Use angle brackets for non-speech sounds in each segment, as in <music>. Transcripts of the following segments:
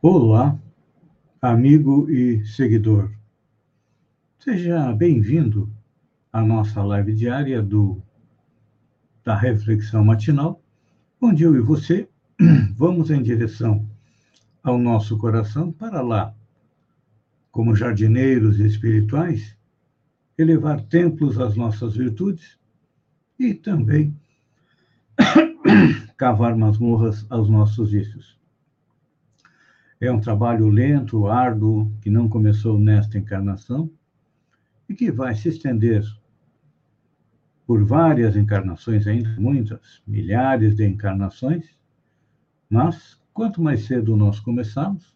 Olá, amigo e seguidor. Seja bem-vindo à nossa live diária do da reflexão matinal, onde eu e você <clears throat> vamos em direção ao nosso coração para lá, como jardineiros espirituais, elevar templos às nossas virtudes e também <clears throat> cavar masmorras aos nossos vícios. É um trabalho lento, árduo, que não começou nesta encarnação e que vai se estender por várias encarnações, ainda muitas, milhares de encarnações, mas quanto mais cedo nós começarmos,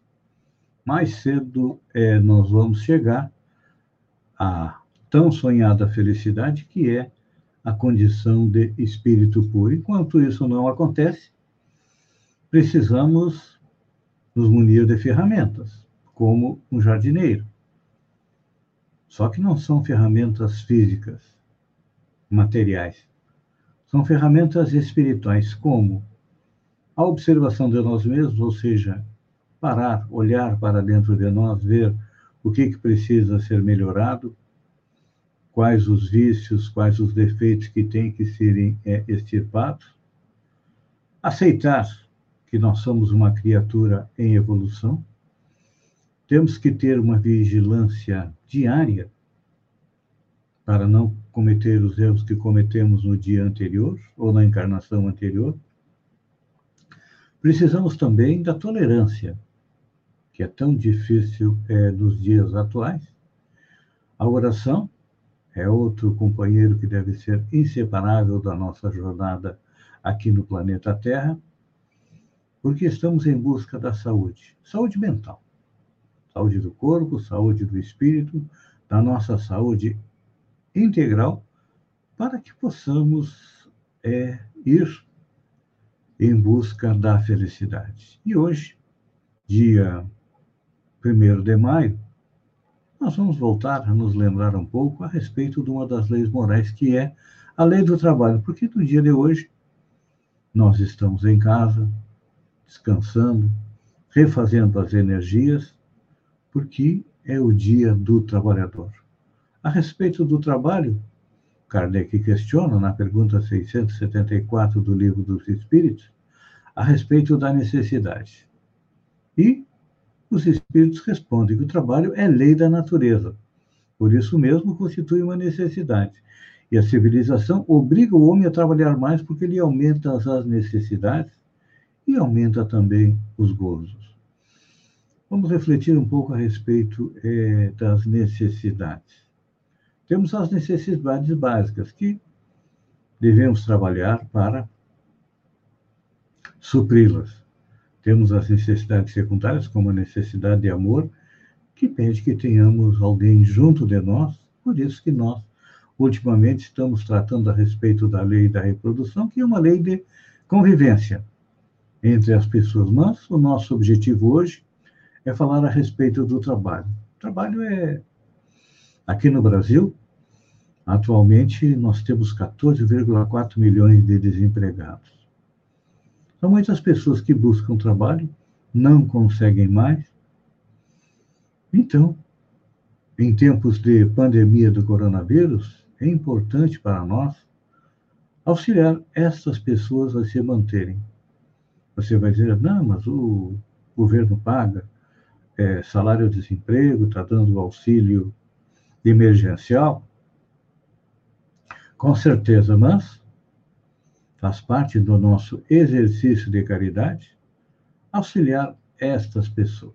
mais cedo é, nós vamos chegar à tão sonhada felicidade que é a condição de espírito puro. Enquanto isso não acontece, precisamos nos munir de ferramentas, como um jardineiro. Só que não são ferramentas físicas, materiais. São ferramentas espirituais, como a observação de nós mesmos, ou seja, parar, olhar para dentro de nós, ver o que, que precisa ser melhorado, quais os vícios, quais os defeitos que têm que serem é, extirpados, aceitar que nós somos uma criatura em evolução, temos que ter uma vigilância diária para não cometer os erros que cometemos no dia anterior ou na encarnação anterior. Precisamos também da tolerância, que é tão difícil é, nos dias atuais. A oração é outro companheiro que deve ser inseparável da nossa jornada aqui no planeta Terra, porque estamos em busca da saúde, saúde mental, saúde do corpo, saúde do espírito, da nossa saúde integral, para que possamos é, ir em busca da felicidade. E hoje, dia 1 de maio, nós vamos voltar a nos lembrar um pouco a respeito de uma das leis morais, que é a lei do trabalho, porque no dia de hoje nós estamos em casa, descansando, refazendo as energias, porque é o dia do trabalhador. A respeito do trabalho, Kardec questiona na pergunta 674 do Livro dos Espíritos, a respeito da necessidade. E os espíritos respondem que o trabalho é lei da natureza. Por isso mesmo constitui uma necessidade. E a civilização obriga o homem a trabalhar mais porque ele aumenta as necessidades e aumenta também os gozos. Vamos refletir um pouco a respeito é, das necessidades. Temos as necessidades básicas que devemos trabalhar para supri-las. Temos as necessidades secundárias, como a necessidade de amor, que pede que tenhamos alguém junto de nós, por isso que nós, ultimamente, estamos tratando a respeito da lei da reprodução, que é uma lei de convivência entre as pessoas. Mas o nosso objetivo hoje é falar a respeito do trabalho. O trabalho é. Aqui no Brasil, atualmente, nós temos 14,4 milhões de desempregados. São muitas pessoas que buscam trabalho, não conseguem mais. Então, em tempos de pandemia do coronavírus, é importante para nós auxiliar essas pessoas a se manterem. Você vai dizer, não, mas o governo paga é, salário-desemprego, está dando auxílio emergencial. Com certeza, mas faz parte do nosso exercício de caridade auxiliar estas pessoas.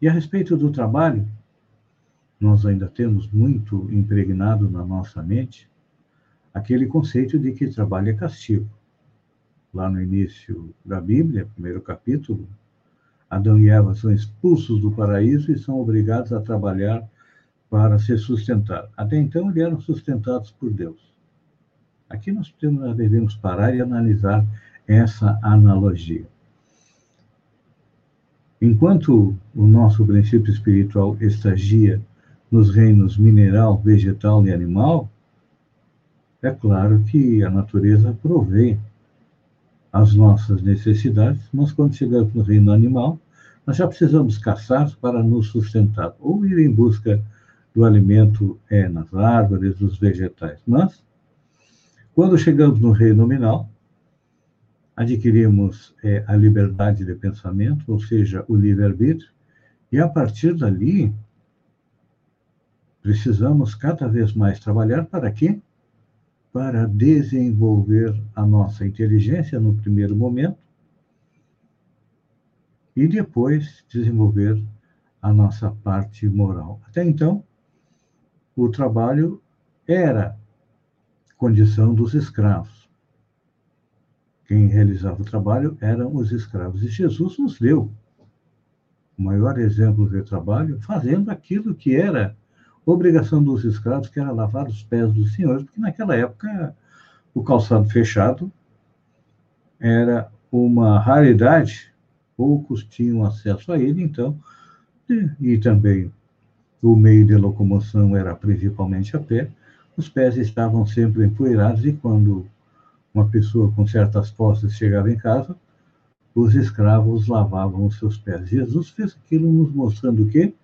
E a respeito do trabalho, nós ainda temos muito impregnado na nossa mente aquele conceito de que trabalho é castigo. Lá no início da Bíblia, primeiro capítulo, Adão e Eva são expulsos do paraíso e são obrigados a trabalhar para se sustentar. Até então, eles eram sustentados por Deus. Aqui nós devemos parar e analisar essa analogia. Enquanto o nosso princípio espiritual estagia nos reinos mineral, vegetal e animal, é claro que a natureza provê as nossas necessidades, mas quando chegamos no reino animal, nós já precisamos caçar para nos sustentar, ou ir em busca do alimento é, nas árvores, nos vegetais. Mas, quando chegamos no reino nominal, adquirimos é, a liberdade de pensamento, ou seja, o livre-arbítrio, e a partir dali, precisamos cada vez mais trabalhar para quê? Para desenvolver a nossa inteligência no primeiro momento e depois desenvolver a nossa parte moral. Até então, o trabalho era condição dos escravos. Quem realizava o trabalho eram os escravos. E Jesus nos deu o maior exemplo de trabalho fazendo aquilo que era obrigação dos escravos, que era lavar os pés dos senhores, porque naquela época o calçado fechado era uma raridade, poucos tinham acesso a ele, então, e, e também o meio de locomoção era principalmente a pé, os pés estavam sempre empoeirados e quando uma pessoa com certas posses chegava em casa, os escravos lavavam os seus pés. Jesus fez aquilo nos mostrando o quê?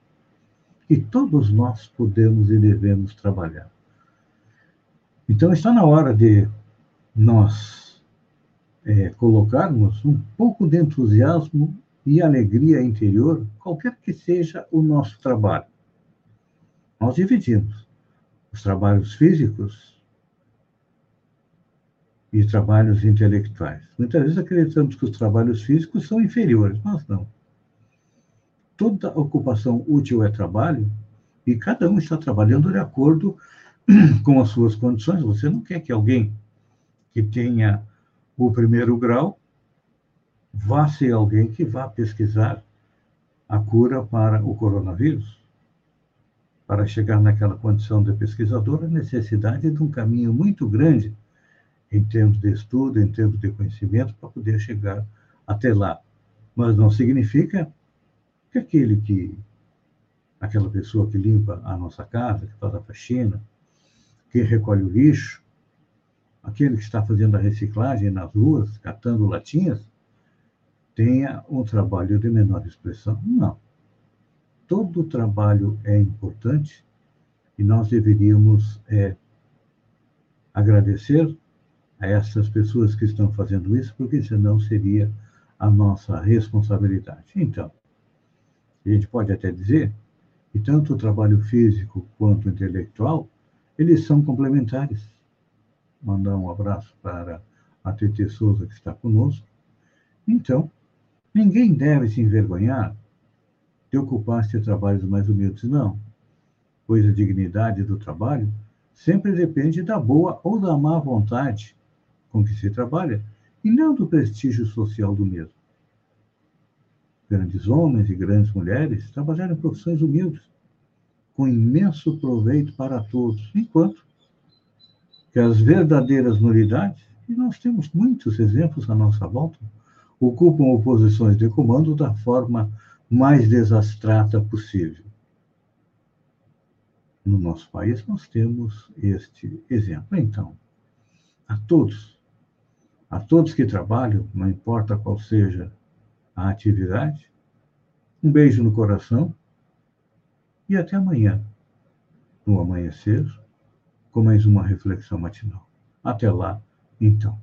Que todos nós podemos e devemos trabalhar. Então está na hora de nós é, colocarmos um pouco de entusiasmo e alegria interior, qualquer que seja o nosso trabalho. Nós dividimos os trabalhos físicos e trabalhos intelectuais. Muitas vezes acreditamos que os trabalhos físicos são inferiores, mas não. Toda ocupação útil é trabalho e cada um está trabalhando de acordo <clears throat> com as suas condições. Você não quer que alguém que tenha o primeiro grau vá ser alguém que vá pesquisar a cura para o coronavírus. Para chegar naquela condição de pesquisador, a necessidade de um caminho muito grande em termos de estudo, em termos de conhecimento, para poder chegar até lá. Mas não significa que aquele que, aquela pessoa que limpa a nossa casa, que faz a faxina, que recolhe o lixo, aquele que está fazendo a reciclagem nas ruas, catando latinhas, tenha um trabalho de menor expressão. Não. Todo trabalho é importante e nós deveríamos é, agradecer a essas pessoas que estão fazendo isso, porque senão seria a nossa responsabilidade. Então, a gente pode até dizer que tanto o trabalho físico quanto intelectual, eles são complementares. Mandar um abraço para a TT Souza, que está conosco. Então, ninguém deve se envergonhar de ocupar-se de trabalhos mais humildes, não, pois a dignidade do trabalho sempre depende da boa ou da má vontade com que se trabalha e não do prestígio social do mesmo. Grandes homens e grandes mulheres trabalharam em profissões humildes, com imenso proveito para todos, enquanto que as verdadeiras nulidades, e nós temos muitos exemplos à nossa volta, ocupam posições de comando da forma mais desastrata possível. No nosso país, nós temos este exemplo. Então, a todos a todos que trabalham, não importa qual seja a atividade. Um beijo no coração e até amanhã, no amanhecer, com mais uma reflexão matinal. Até lá, então.